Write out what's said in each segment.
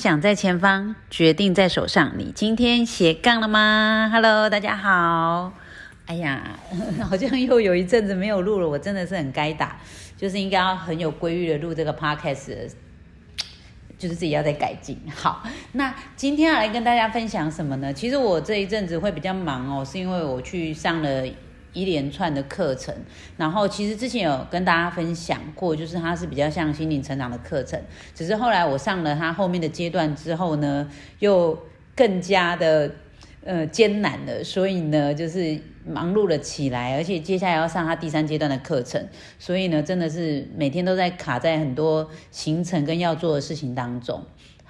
想在前方，决定在手上。你今天斜杠了吗？Hello，大家好。哎呀，好像又有一阵子没有录了，我真的是很该打，就是应该要很有规律的录这个 podcast，就是自己要再改进。好，那今天要来跟大家分享什么呢？其实我这一阵子会比较忙哦，是因为我去上了。一连串的课程，然后其实之前有跟大家分享过，就是它是比较像心灵成长的课程，只是后来我上了它后面的阶段之后呢，又更加的呃艰难了，所以呢就是忙碌了起来，而且接下来要上它第三阶段的课程，所以呢真的是每天都在卡在很多行程跟要做的事情当中。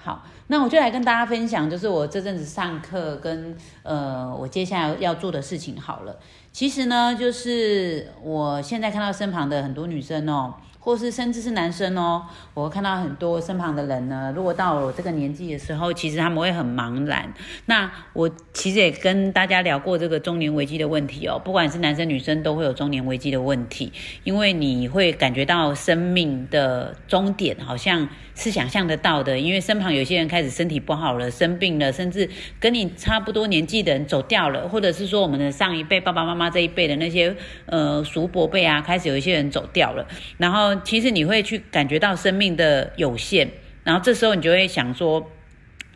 好，那我就来跟大家分享，就是我这阵子上课跟呃我接下来要做的事情好了。其实呢，就是我现在看到身旁的很多女生哦。或是甚至是男生哦，我看到很多身旁的人呢。如果到了我这个年纪的时候，其实他们会很茫然。那我其实也跟大家聊过这个中年危机的问题哦。不管是男生女生，都会有中年危机的问题，因为你会感觉到生命的终点好像是想象得到的。因为身旁有些人开始身体不好了，生病了，甚至跟你差不多年纪的人走掉了，或者是说我们的上一辈爸爸妈妈这一辈的那些呃叔伯辈啊，开始有一些人走掉了，然后。其实你会去感觉到生命的有限，然后这时候你就会想说，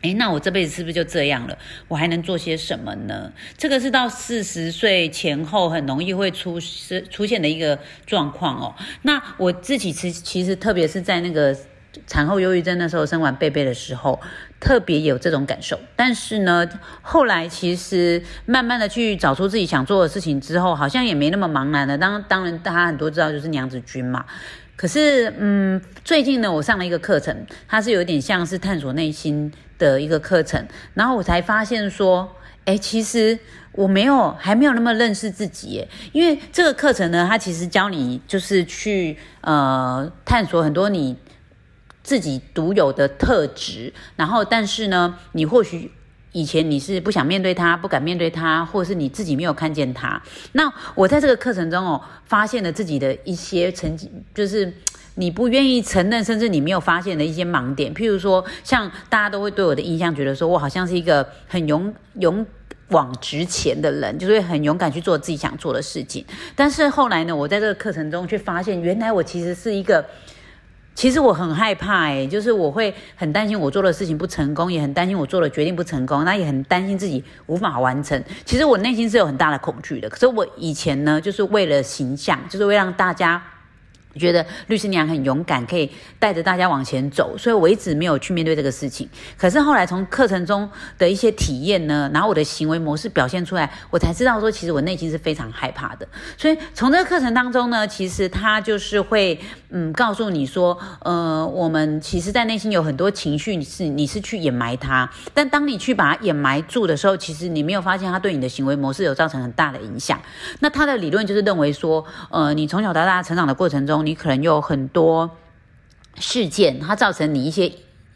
哎，那我这辈子是不是就这样了？我还能做些什么呢？这个是到四十岁前后很容易会出是出现的一个状况哦。那我自己其其实特别是在那个产后忧郁症那时候生完贝贝的时候，特别有这种感受。但是呢，后来其实慢慢的去找出自己想做的事情之后，好像也没那么茫然了。当当然，大家很多知道就是娘子军嘛。可是，嗯，最近呢，我上了一个课程，它是有点像是探索内心的一个课程，然后我才发现说，哎，其实我没有还没有那么认识自己，耶，因为这个课程呢，它其实教你就是去呃探索很多你自己独有的特质，然后但是呢，你或许。以前你是不想面对他，不敢面对他，或者是你自己没有看见他。那我在这个课程中哦，发现了自己的一些曾经，就是你不愿意承认，甚至你没有发现的一些盲点。譬如说，像大家都会对我的印象觉得说我好像是一个很勇勇往直前的人，就是会很勇敢去做自己想做的事情。但是后来呢，我在这个课程中却发现，原来我其实是一个。其实我很害怕哎，就是我会很担心我做的事情不成功，也很担心我做的决定不成功，那也很担心自己无法完成。其实我内心是有很大的恐惧的。可是我以前呢，就是为了形象，就是会让大家。觉得律师娘很勇敢，可以带着大家往前走，所以我一直没有去面对这个事情。可是后来从课程中的一些体验呢，然后我的行为模式表现出来，我才知道说，其实我内心是非常害怕的。所以从这个课程当中呢，其实他就是会嗯告诉你说，呃，我们其实在内心有很多情绪，是你是去掩埋它，但当你去把它掩埋住的时候，其实你没有发现它对你的行为模式有造成很大的影响。那他的理论就是认为说，呃，你从小到大成长的过程中。你可能有很多事件，它造成你一些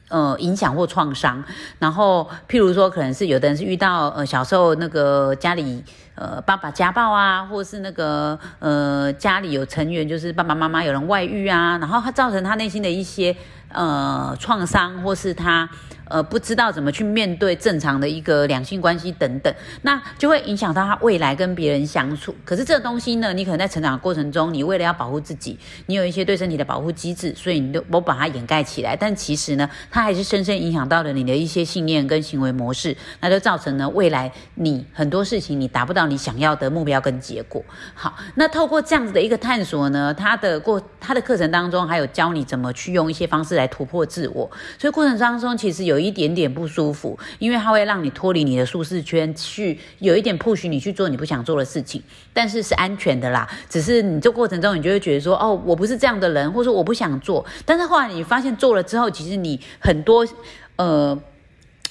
呃影响或创伤。然后，譬如说，可能是有的人是遇到呃小时候那个家里呃爸爸家暴啊，或是那个呃家里有成员就是爸爸妈妈有人外遇啊，然后他造成他内心的一些呃创伤，或是他。呃，不知道怎么去面对正常的一个两性关系等等，那就会影响到他未来跟别人相处。可是这个东西呢，你可能在成长的过程中，你为了要保护自己，你有一些对身体的保护机制，所以你都我把它掩盖起来。但其实呢，它还是深深影响到了你的一些信念跟行为模式，那就造成了未来你很多事情你达不到你想要的目标跟结果。好，那透过这样子的一个探索呢，他的过他的课程当中还有教你怎么去用一些方式来突破自我，所以过程当中其实有。有一点点不舒服，因为它会让你脱离你的舒适圈，去有一点 push 你去做你不想做的事情，但是是安全的啦。只是你这过程中，你就会觉得说，哦，我不是这样的人，或者说我不想做。但是后来你发现做了之后，其实你很多，呃。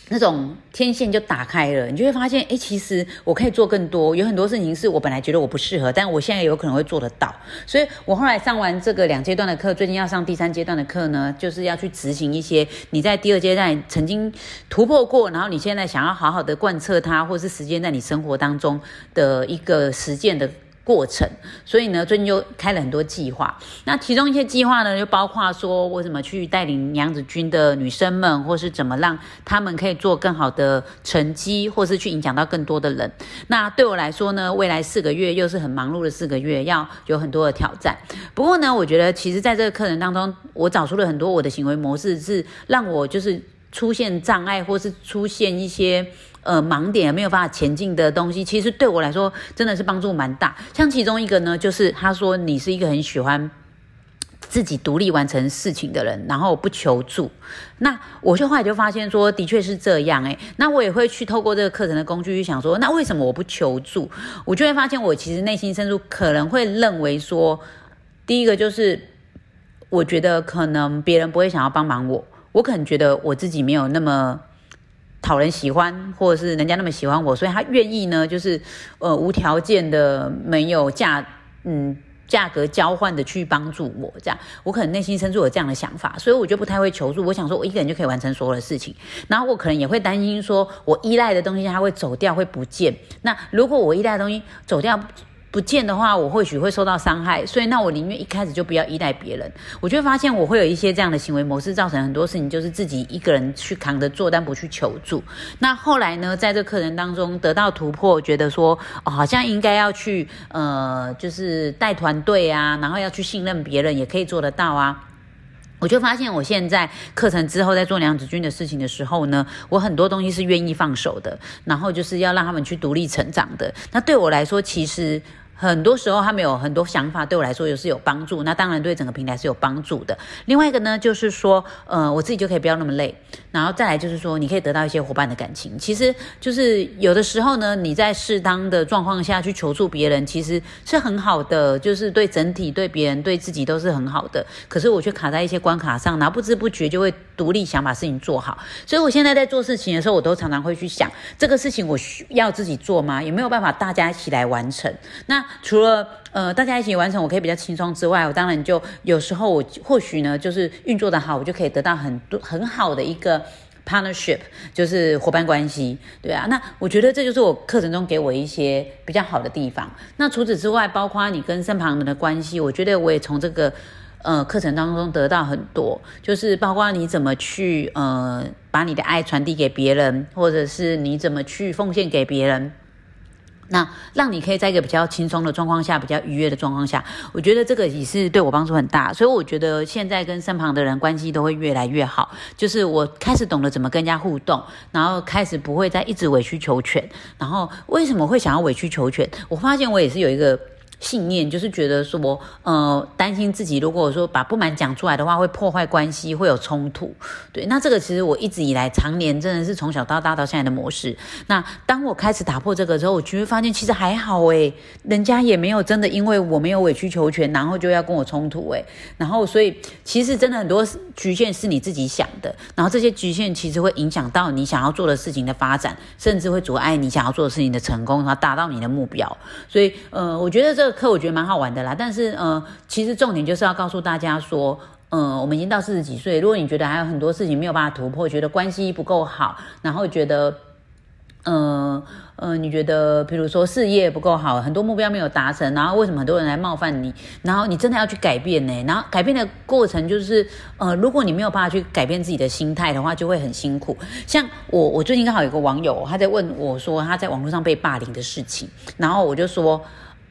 那种天线就打开了，你就会发现，哎，其实我可以做更多，有很多事情是我本来觉得我不适合，但我现在有可能会做得到。所以我后来上完这个两阶段的课，最近要上第三阶段的课呢，就是要去执行一些你在第二阶段曾经突破过，然后你现在想要好好的贯彻它，或是实践在你生活当中的一个实践的。过程，所以呢，最近就开了很多计划。那其中一些计划呢，就包括说我怎么去带领娘子军的女生们，或是怎么让他们可以做更好的成绩，或是去影响到更多的人。那对我来说呢，未来四个月又是很忙碌的四个月，要有很多的挑战。不过呢，我觉得其实在这个课程当中，我找出了很多我的行为模式，是让我就是出现障碍，或是出现一些。呃，盲点没有办法前进的东西，其实对我来说真的是帮助蛮大。像其中一个呢，就是他说你是一个很喜欢自己独立完成事情的人，然后不求助。那我就后来就发现说，的确是这样诶。那我也会去透过这个课程的工具去想说，那为什么我不求助？我就会发现，我其实内心深处可能会认为说，第一个就是我觉得可能别人不会想要帮忙我，我可能觉得我自己没有那么。讨人喜欢，或者是人家那么喜欢我，所以他愿意呢，就是呃无条件的、没有价嗯价格交换的去帮助我，这样我可能内心深处有这样的想法，所以我就不太会求助。我想说，我一个人就可以完成所有的事情，然后我可能也会担心说，我依赖的东西它会走掉，会不见。那如果我依赖的东西走掉，不见的话，我或许会受到伤害，所以那我宁愿一开始就不要依赖别人。我就会发现我会有一些这样的行为模式，造成很多事情就是自己一个人去扛着做，但不去求助。那后来呢，在这课程当中得到突破，觉得说哦，好像应该要去呃，就是带团队啊，然后要去信任别人，也可以做得到啊。我就发现我现在课程之后在做娘子军的事情的时候呢，我很多东西是愿意放手的，然后就是要让他们去独立成长的。那对我来说，其实。很多时候他们有很多想法，对我来说也是有帮助。那当然对整个平台是有帮助的。另外一个呢，就是说，呃，我自己就可以不要那么累。然后再来就是说，你可以得到一些伙伴的感情。其实就是有的时候呢，你在适当的状况下去求助别人，其实是很好的，就是对整体、对别人、对自己都是很好的。可是我却卡在一些关卡上，然后不知不觉就会独立想把事情做好。所以我现在在做事情的时候，我都常常会去想，这个事情我需要自己做吗？有没有办法大家一起来完成？那除了呃大家一起完成，我可以比较轻松之外，我当然就有时候我或许呢，就是运作的好，我就可以得到很多很好的一个 partnership，就是伙伴关系，对啊。那我觉得这就是我课程中给我一些比较好的地方。那除此之外，包括你跟身旁人的关系，我觉得我也从这个呃课程当中得到很多，就是包括你怎么去呃把你的爱传递给别人，或者是你怎么去奉献给别人。那让你可以在一个比较轻松的状况下，比较愉悦的状况下，我觉得这个也是对我帮助很大。所以我觉得现在跟身旁的人关系都会越来越好。就是我开始懂得怎么跟人家互动，然后开始不会再一直委曲求全。然后为什么会想要委曲求全？我发现我也是有一个。信念就是觉得说，呃，担心自己如果说把不满讲出来的话，会破坏关系，会有冲突。对，那这个其实我一直以来常年真的是从小到大到现在的模式。那当我开始打破这个之后，我就会发现其实还好诶，人家也没有真的因为我没有委曲求全，然后就要跟我冲突诶。然后所以其实真的很多局限是你自己想的，然后这些局限其实会影响到你想要做的事情的发展，甚至会阻碍你想要做的事情的成功，然后达到你的目标。所以，呃，我觉得这。课我觉得蛮好玩的啦，但是呃，其实重点就是要告诉大家说，嗯，我们已经到四十几岁，如果你觉得还有很多事情没有办法突破，觉得关系不够好，然后觉得。嗯嗯，你觉得，比如说事业不够好，很多目标没有达成，然后为什么很多人来冒犯你？然后你真的要去改变呢？然后改变的过程就是，呃，如果你没有办法去改变自己的心态的话，就会很辛苦。像我，我最近刚好有个网友，他在问我说他在网络上被霸凌的事情，然后我就说，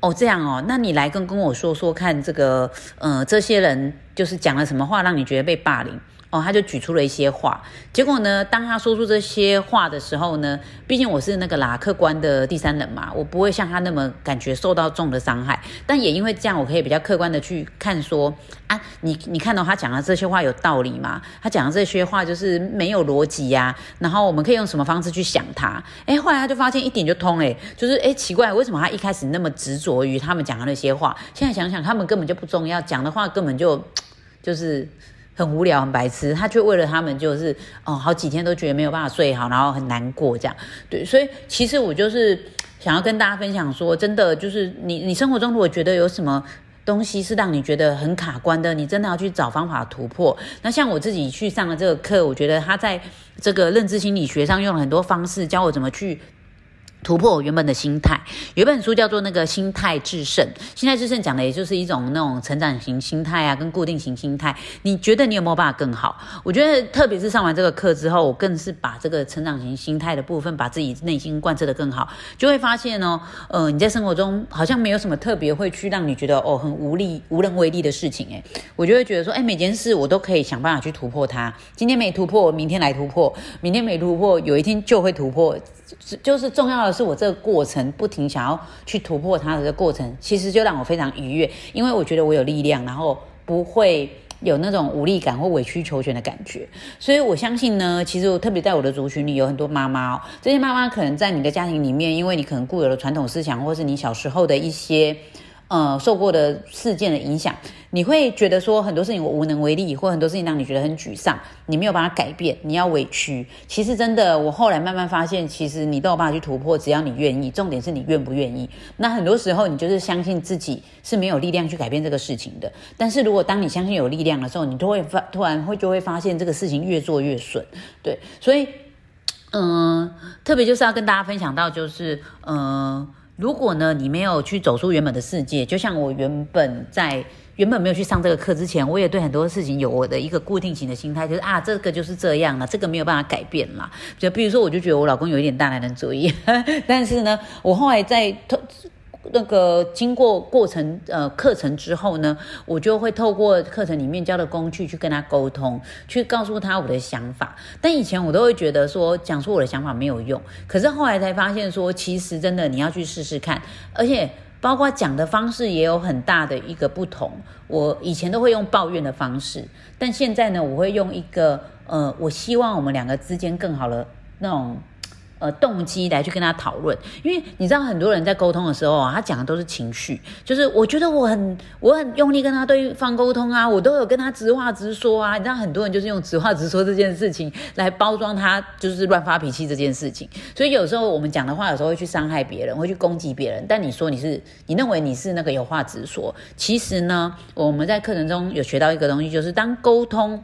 哦，这样哦，那你来跟跟我说说看，这个，呃，这些人就是讲了什么话，让你觉得被霸凌？哦，他就举出了一些话，结果呢，当他说出这些话的时候呢，毕竟我是那个啦，客观的第三人嘛，我不会像他那么感觉受到重的伤害，但也因为这样，我可以比较客观的去看说，啊，你你看到他讲的这些话有道理吗？他讲的这些话就是没有逻辑呀，然后我们可以用什么方式去想他？哎，后来他就发现一点就通哎，就是哎，奇怪，为什么他一开始那么执着于他们讲的那些话？现在想想，他们根本就不重要，讲的话根本就 就是。很无聊，很白痴，他却为了他们，就是哦，好几天都觉得没有办法睡好，然后很难过这样。对，所以其实我就是想要跟大家分享说，真的就是你，你生活中如果觉得有什么东西是让你觉得很卡关的，你真的要去找方法突破。那像我自己去上了这个课，我觉得他在这个认知心理学上用了很多方式，教我怎么去。突破我原本的心态。有一本书叫做《那个心态制胜》，心态制胜讲的也就是一种那种成长型心态啊，跟固定型心态。你觉得你有没有办法更好？我觉得，特别是上完这个课之后，我更是把这个成长型心态的部分，把自己内心贯彻的更好，就会发现哦，呃，你在生活中好像没有什么特别会去让你觉得哦很无力、无能为力的事情。诶，我就会觉得说，哎，每件事我都可以想办法去突破它。今天没突破，明天来突破；明天没突破，有一天就会突破。就是重要的是，我这个过程不停想要去突破它的这个过程，其实就让我非常愉悦，因为我觉得我有力量，然后不会有那种无力感或委曲求全的感觉。所以我相信呢，其实我特别在我的族群里有很多妈妈哦，这些妈妈可能在你的家庭里面，因为你可能固有的传统思想，或是你小时候的一些。呃，受过的事件的影响，你会觉得说很多事情我无能为力，或很多事情让你觉得很沮丧，你没有办法改变，你要委屈。其实真的，我后来慢慢发现，其实你都有办法去突破，只要你愿意。重点是你愿不愿意。那很多时候，你就是相信自己是没有力量去改变这个事情的。但是如果当你相信有力量的时候，你都会发，突然会就会发现这个事情越做越顺。对，所以，嗯，特别就是要跟大家分享到，就是嗯。如果呢，你没有去走出原本的世界，就像我原本在原本没有去上这个课之前，我也对很多事情有我的一个固定型的心态，就是啊，这个就是这样了，这个没有办法改变了。就比如说，我就觉得我老公有一点大男人主义，但是呢，我后来在。那个经过过程呃课程之后呢，我就会透过课程里面教的工具去跟他沟通，去告诉他我的想法。但以前我都会觉得说讲出我的想法没有用，可是后来才发现说，其实真的你要去试试看，而且包括讲的方式也有很大的一个不同。我以前都会用抱怨的方式，但现在呢，我会用一个呃，我希望我们两个之间更好的那种。呃，动机来去跟他讨论，因为你知道很多人在沟通的时候啊，他讲的都是情绪，就是我觉得我很我很用力跟他对方沟通啊，我都有跟他直话直说啊，你知道很多人就是用直话直说这件事情来包装他就是乱发脾气这件事情，所以有时候我们讲的话有时候会去伤害别人，会去攻击别人，但你说你是你认为你是那个有话直说，其实呢，我们在课程中有学到一个东西，就是当沟通，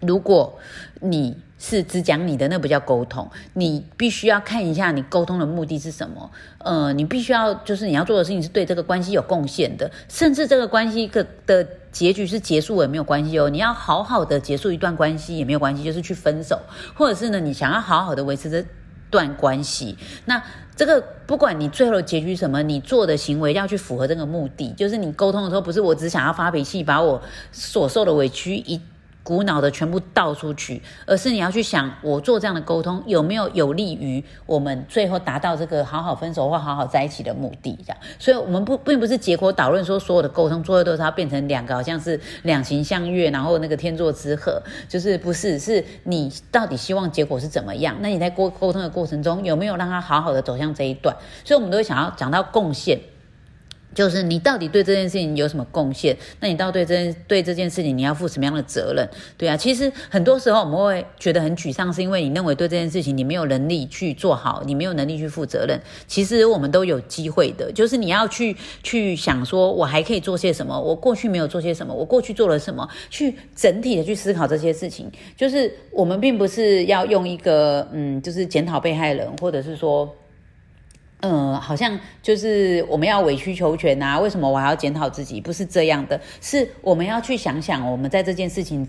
如果你。是只讲你的，那不叫沟通。你必须要看一下你沟通的目的是什么。呃，你必须要就是你要做的事情是对这个关系有贡献的，甚至这个关系的的结局是结束也没有关系哦。你要好好的结束一段关系也没有关系，就是去分手，或者是呢你想要好好的维持这段关系。那这个不管你最后的结局什么，你做的行为要去符合这个目的。就是你沟通的时候，不是我只想要发脾气，把我所受的委屈一。无脑的全部倒出去，而是你要去想，我做这样的沟通有没有有利于我们最后达到这个好好分手或好好在一起的目的？这样，所以我们不并不是结果导论，说所有的沟通最后都是要变成两个好像是两情相悦，然后那个天作之合，就是不是？是你到底希望结果是怎么样？那你在沟沟通的过程中有没有让他好好的走向这一段？所以我们都会想要讲到贡献。就是你到底对这件事情有什么贡献？那你到对这件对这件事情你要负什么样的责任？对啊，其实很多时候我们会觉得很沮丧，是因为你认为对这件事情你没有能力去做好，你没有能力去负责任。其实我们都有机会的，就是你要去去想说，我还可以做些什么？我过去没有做些什么？我过去做了什么？去整体的去思考这些事情。就是我们并不是要用一个嗯，就是检讨被害人，或者是说。嗯，好像就是我们要委曲求全呐？为什么我还要检讨自己？不是这样的，是我们要去想想，我们在这件事情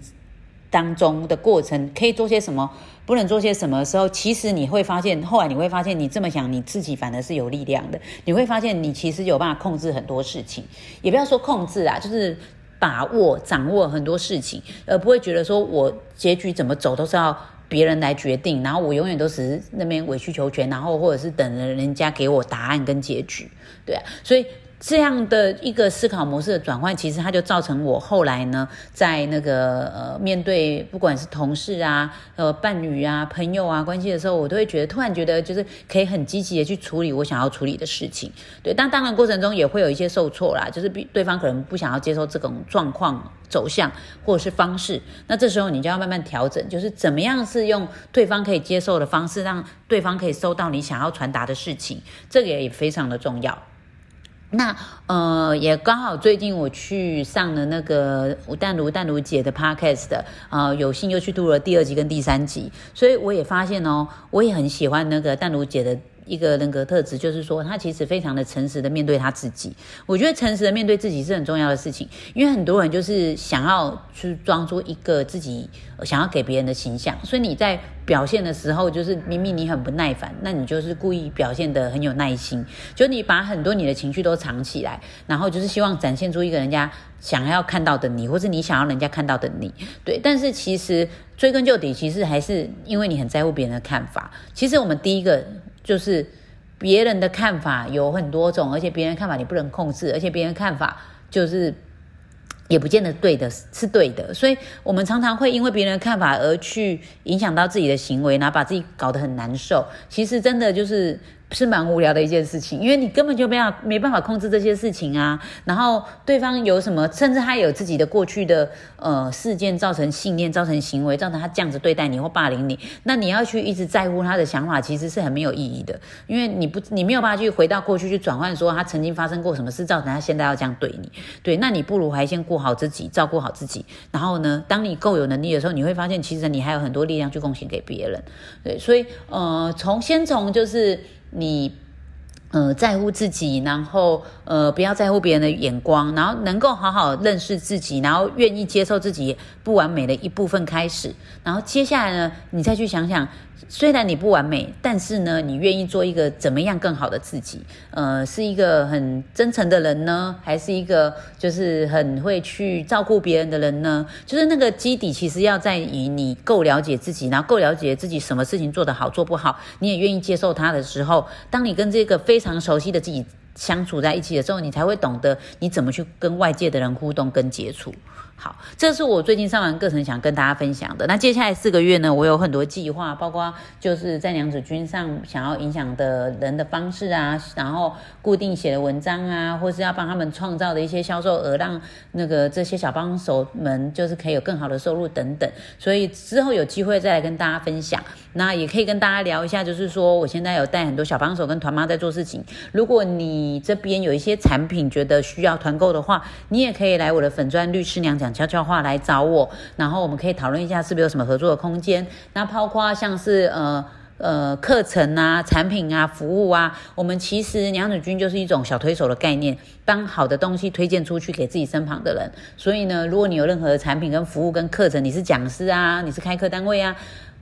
当中的过程可以做些什么，不能做些什么的时候，其实你会发现，后来你会发现，你这么想，你自己反而是有力量的。你会发现，你其实有办法控制很多事情，也不要说控制啊，就是把握、掌握很多事情，而不会觉得说我结局怎么走都是要。别人来决定，然后我永远都只是那边委曲求全，然后或者是等着人家给我答案跟结局，对啊，所以。这样的一个思考模式的转换，其实它就造成我后来呢，在那个呃面对不管是同事啊、呃伴侣啊、朋友啊关系的时候，我都会觉得突然觉得就是可以很积极的去处理我想要处理的事情。对，但当然过程中也会有一些受挫啦，就是比对方可能不想要接受这种状况走向或者是方式，那这时候你就要慢慢调整，就是怎么样是用对方可以接受的方式，让对方可以收到你想要传达的事情，这个也非常的重要。那呃，也刚好最近我去上了那个吴淡如淡如姐的 podcast 的啊，有幸又去读了第二集跟第三集，所以我也发现哦，我也很喜欢那个淡如姐的。一个人格特质，就是说他其实非常的诚实的面对他自己。我觉得诚实的面对自己是很重要的事情，因为很多人就是想要去装出一个自己想要给别人的形象，所以你在表现的时候，就是明明你很不耐烦，那你就是故意表现的很有耐心，就你把很多你的情绪都藏起来，然后就是希望展现出一个人家想要看到的你，或是你想要人家看到的你。对，但是其实追根究底，其实还是因为你很在乎别人的看法。其实我们第一个就是别人的看法有很多种，而且别人看法你不能控制，而且别人看法就是。也不见得对的是对的，所以我们常常会因为别人的看法而去影响到自己的行为，然后把自己搞得很难受。其实真的就是。是蛮无聊的一件事情，因为你根本就没有没办法控制这些事情啊。然后对方有什么，甚至他有自己的过去的呃事件造成信念、造成行为，造成他这样子对待你或霸凌你。那你要去一直在乎他的想法，其实是很没有意义的，因为你不你没有办法去回到过去去转换，说他曾经发生过什么事，造成他现在要这样对你。对，那你不如还先顾好自己，照顾好自己。然后呢，当你够有能力的时候，你会发现其实你还有很多力量去贡献给别人。对，所以呃，从先从就是。你，呃，在乎自己，然后呃，不要在乎别人的眼光，然后能够好好认识自己，然后愿意接受自己不完美的一部分开始，然后接下来呢，你再去想想。虽然你不完美，但是呢，你愿意做一个怎么样更好的自己？呃，是一个很真诚的人呢，还是一个就是很会去照顾别人的人呢？就是那个基底，其实要在于你够了解自己，然后够了解自己什么事情做得好，做不好，你也愿意接受他的时候，当你跟这个非常熟悉的自己相处在一起的时候，你才会懂得你怎么去跟外界的人互动跟接触。好，这是我最近上完课程想跟大家分享的。那接下来四个月呢，我有很多计划，包括就是在娘子军上想要影响的人的方式啊，然后固定写的文章啊，或是要帮他们创造的一些销售额，让那个这些小帮手们就是可以有更好的收入等等。所以之后有机会再来跟大家分享。那也可以跟大家聊一下，就是说我现在有带很多小帮手跟团妈在做事情。如果你这边有一些产品觉得需要团购的话，你也可以来我的粉钻律师娘讲。悄悄话来找我，然后我们可以讨论一下是不是有什么合作的空间。那包括像是呃呃课程啊、产品啊、服务啊，我们其实娘子军就是一种小推手的概念，当好的东西推荐出去给自己身旁的人。所以呢，如果你有任何的产品跟服务跟课程，你是讲师啊，你是开课单位啊。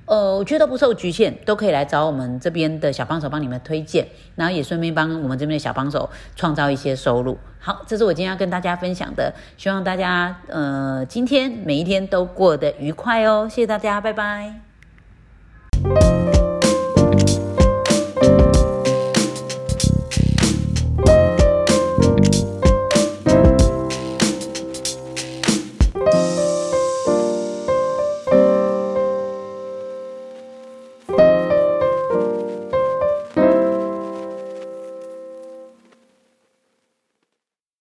呃，我觉得不受局限，都可以来找我们这边的小帮手帮你们推荐，然后也顺便帮我们这边的小帮手创造一些收入。好，这是我今天要跟大家分享的，希望大家呃今天每一天都过得愉快哦，谢谢大家，拜拜。